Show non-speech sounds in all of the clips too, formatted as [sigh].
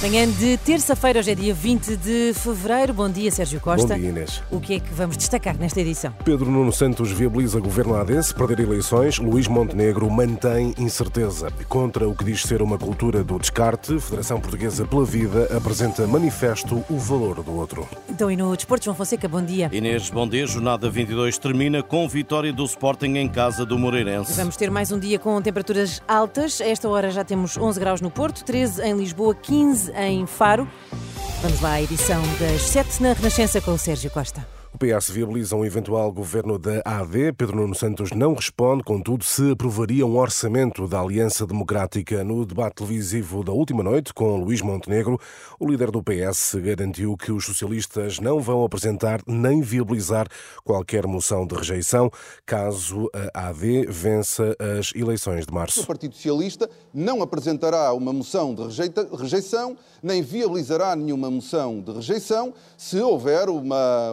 Manhã de terça-feira, hoje é dia 20 de fevereiro. Bom dia, Sérgio Costa. Bom dia, Inês. O que é que vamos destacar nesta edição? Pedro Nuno Santos viabiliza governo AD perder eleições. Luís Montenegro mantém incerteza. Contra o que diz ser uma cultura do descarte, Federação Portuguesa pela Vida apresenta manifesto o valor do outro. Então, e no Desporto, João Fonseca, bom dia. Inês, bom dia. Jornada 22 termina com vitória do Sporting em casa do Moreirense. Vamos ter mais um dia com temperaturas altas. A esta hora já temos 11 graus no Porto, 13 em Lisboa, 15 em Faro. Vamos lá à edição das 7 na Renascença com o Sérgio Costa. PS viabiliza um eventual governo da AD. Pedro Nuno Santos não responde, contudo, se aprovaria um orçamento da Aliança Democrática. No debate televisivo da última noite com Luís Montenegro, o líder do PS garantiu que os socialistas não vão apresentar nem viabilizar qualquer moção de rejeição caso a AD vença as eleições de março. O Partido Socialista não apresentará uma moção de rejeição, nem viabilizará nenhuma moção de rejeição se houver uma.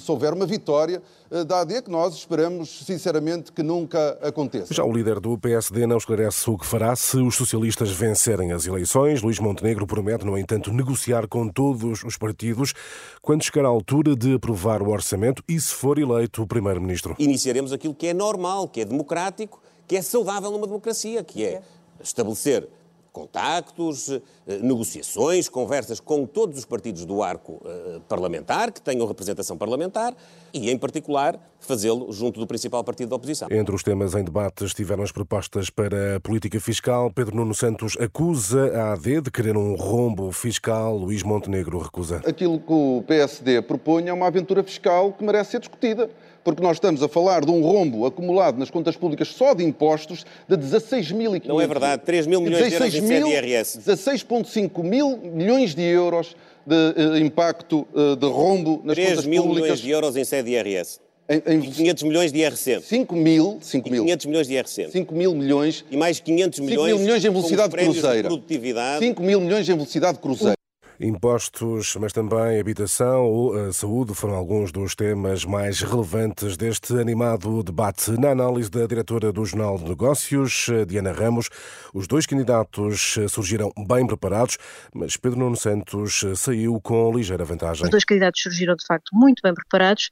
Se houver uma vitória eh, da AD, que nós esperamos sinceramente que nunca aconteça. Já o líder do PSD não esclarece o que fará se os socialistas vencerem as eleições. Luís Montenegro promete, no entanto, negociar com todos os partidos quando chegar à altura de aprovar o orçamento e se for eleito o primeiro-ministro. Iniciaremos aquilo que é normal, que é democrático, que é saudável numa democracia, que é estabelecer contactos, eh, negociações, conversas com todos os partidos do arco eh, parlamentar, que tenham representação parlamentar, e, em particular, fazê-lo junto do principal partido da oposição. Entre os temas em debate estiveram as propostas para a política fiscal. Pedro Nuno Santos acusa a AD de querer um rombo fiscal. Luís Montenegro recusa. Aquilo que o PSD propõe é uma aventura fiscal que merece ser discutida porque nós estamos a falar de um rombo acumulado nas contas públicas só de impostos de 16.500... Não é verdade, 3 mil milhões de euros em IRS. 16,5 mil milhões de euros de uh, impacto uh, de rombo nas contas públicas. 3 mil milhões de euros em sede IRS. Em, em... 500 milhões de IRC. 5 mil, 5 mil. 500 milhões de IRC. 5 mil milhões. E mais 500 milhões. 5 mil milhões em velocidade cruzeira. De 5 mil milhões em velocidade cruzeira. Impostos, mas também habitação ou saúde foram alguns dos temas mais relevantes deste animado debate. Na análise da diretora do Jornal de Negócios, Diana Ramos, os dois candidatos surgiram bem preparados, mas Pedro Nuno Santos saiu com ligeira vantagem. Os dois candidatos surgiram de facto muito bem preparados,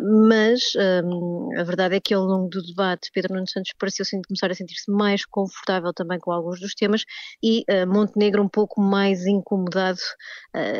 mas hum, a verdade é que ao longo do debate Pedro Nuno Santos pareceu começar a sentir-se mais confortável também com alguns dos temas e Montenegro um pouco mais incomodado eh,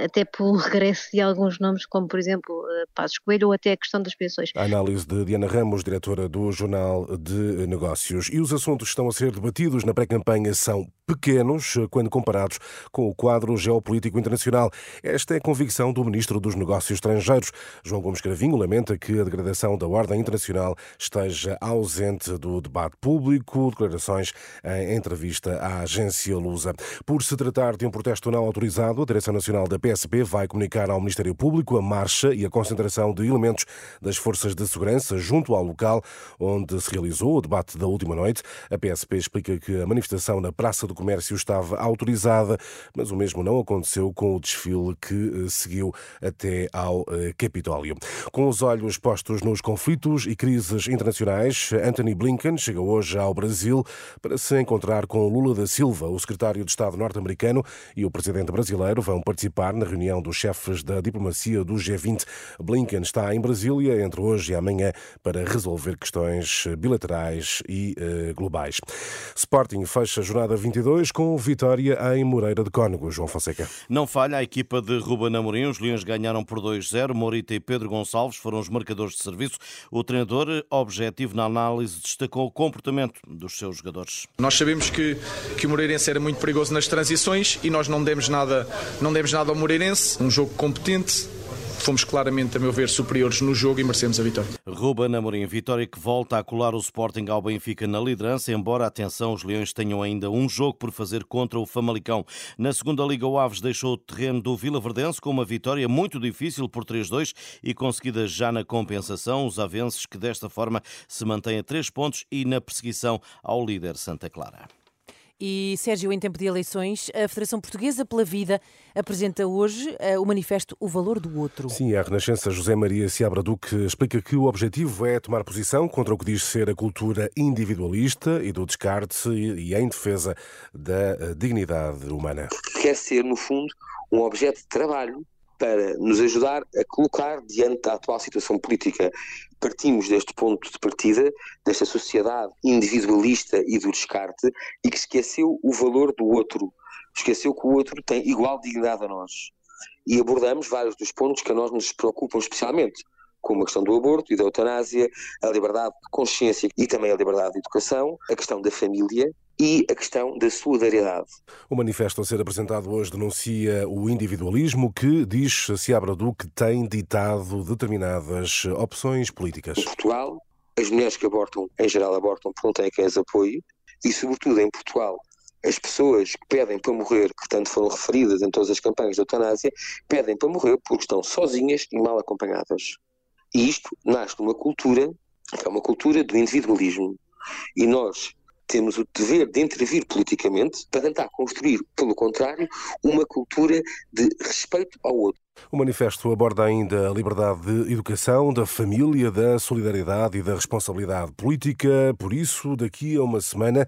até pelo [laughs] regresso de alguns nomes, como por exemplo eh, Passos Coelho ou até a questão das pensões. A análise de Diana Ramos, diretora do Jornal de Negócios. E os assuntos que estão a ser debatidos na pré-campanha são pequenos quando comparados com o quadro geopolítico internacional. Esta é a convicção do Ministro dos Negócios Estrangeiros. João Gomes Cravinho lamenta que a degradação da ordem internacional esteja ausente do debate público. Declarações em entrevista à agência Lusa. Por se tratar de um protesto não autorizado, a Direção Nacional da PSP vai comunicar ao Ministério Público a marcha e a concentração de elementos das forças de segurança junto ao local onde se realizou o debate da última noite. A PSP explica que a manifestação na Praça do Comércio estava autorizada, mas o mesmo não aconteceu com o desfile que eh, seguiu até ao eh, Capitólio. Com os olhos postos nos conflitos e crises internacionais, Anthony Blinken chega hoje ao Brasil para se encontrar com Lula da Silva. O secretário de Estado norte-americano e o presidente brasileiro vão participar na reunião dos chefes da diplomacia do G20. Blinken está em Brasília entre hoje e amanhã para resolver questões bilaterais e uh, globais. Sporting fecha a jornada 22 2 com vitória em Moreira de Cónigo. João Fonseca. Não falha a equipa de Ruben Amorim. Os Leões ganharam por 2-0. Morita e Pedro Gonçalves foram os marcadores de serviço. O treinador, objetivo na análise, destacou o comportamento dos seus jogadores. Nós sabemos que, que o Moreirense era muito perigoso nas transições e nós não demos nada, não demos nada ao Moreirense. Um jogo competente, fomos claramente, a meu ver, superiores no jogo e merecemos a vitória. Ruben Amorim, vitória que volta a colar o Sporting ao Benfica na liderança, embora, atenção, os Leões tenham ainda um jogo por fazer contra o Famalicão. Na segunda Liga, o Aves deixou o terreno do Vila Verdense com uma vitória muito difícil por 3-2 e conseguida já na compensação. Os avenses que desta forma se mantêm a três pontos e na perseguição ao líder Santa Clara. E, Sérgio, em tempo de eleições, a Federação Portuguesa pela Vida apresenta hoje uh, o manifesto O Valor do Outro. Sim, a Renascença José Maria Seabra Duque explica que o objetivo é tomar posição contra o que diz ser a cultura individualista e do descarte e, e em defesa da uh, dignidade humana. Quer ser, no fundo, um objeto de trabalho para nos ajudar a colocar diante da atual situação política. Partimos deste ponto de partida, desta sociedade individualista e do descarte, e que esqueceu o valor do outro, esqueceu que o outro tem igual dignidade a nós. E abordamos vários dos pontos que a nós nos preocupam especialmente, como a questão do aborto e da eutanásia, a liberdade de consciência e também a liberdade de educação, a questão da família, e a questão da solidariedade. O manifesto a ser apresentado hoje denuncia o individualismo que, diz Seabra Duque, tem ditado determinadas opções políticas. Em Portugal, as mulheres que abortam, em geral abortam porque não têm quem as apoie, e sobretudo em Portugal, as pessoas que pedem para morrer, que tanto foram referidas em todas as campanhas de eutanásia, pedem para morrer porque estão sozinhas e mal acompanhadas. E isto nasce de uma cultura, que é uma cultura do individualismo. E nós temos o dever de intervir politicamente para tentar construir, pelo contrário, uma cultura de respeito ao outro. O manifesto aborda ainda a liberdade de educação, da família, da solidariedade e da responsabilidade política. Por isso, daqui a uma semana,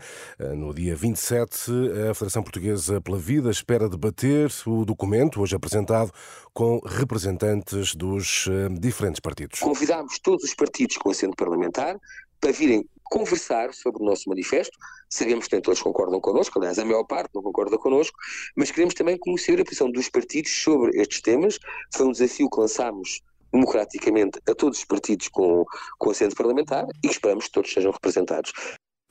no dia 27, a Federação Portuguesa pela Vida espera debater o documento, hoje apresentado, com representantes dos eh, diferentes partidos. Convidámos todos os partidos com assento parlamentar para virem conversar sobre o nosso manifesto. Sabemos que nem todos concordam connosco, aliás, a maior parte não concorda connosco, mas queremos também conhecer a posição dos partidos sobre estes temas. Foi um desafio que lançámos democraticamente a todos os partidos com, com assento parlamentar e esperamos que todos sejam representados.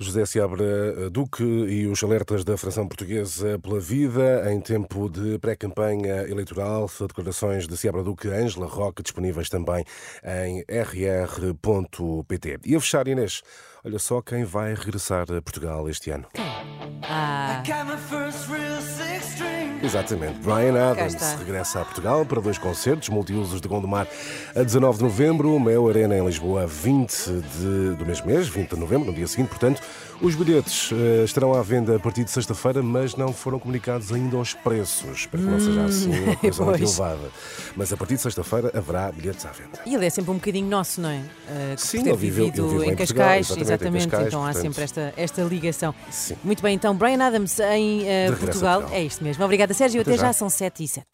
José Seabra eh, Duque e os alertas da Fração Portuguesa pela Vida em tempo de pré-campanha eleitoral. Declarações de Seabra Duque, Ângela Roque, disponíveis também em rr.pt. E a fechar, Inês, olha só quem vai regressar a Portugal este ano. Ah. Exatamente. Brian Adams regressa a Portugal para dois concertos multiusos de Gondomar a 19 de novembro, Mel Arena em Lisboa a 20 de, do mesmo mês, 20 de novembro, no dia seguinte, portanto. Os bilhetes uh, estarão à venda a partir de sexta-feira, mas não foram comunicados ainda os preços. Espero que não seja assim uma [laughs] coisa muito elevada. Mas a partir de sexta-feira haverá bilhetes à venda. E ele é sempre um bocadinho nosso, não é? Uh, Sim, ele vivido ele em, em Cascais, Portugal, exatamente. exatamente, em Cascais, então há portanto. sempre esta, esta ligação. Sim. Muito bem, então, Brian Adams em uh, Portugal. Portugal. É isto mesmo. Obrigada, Sérgio. Até Até já, já. são 7 e 7.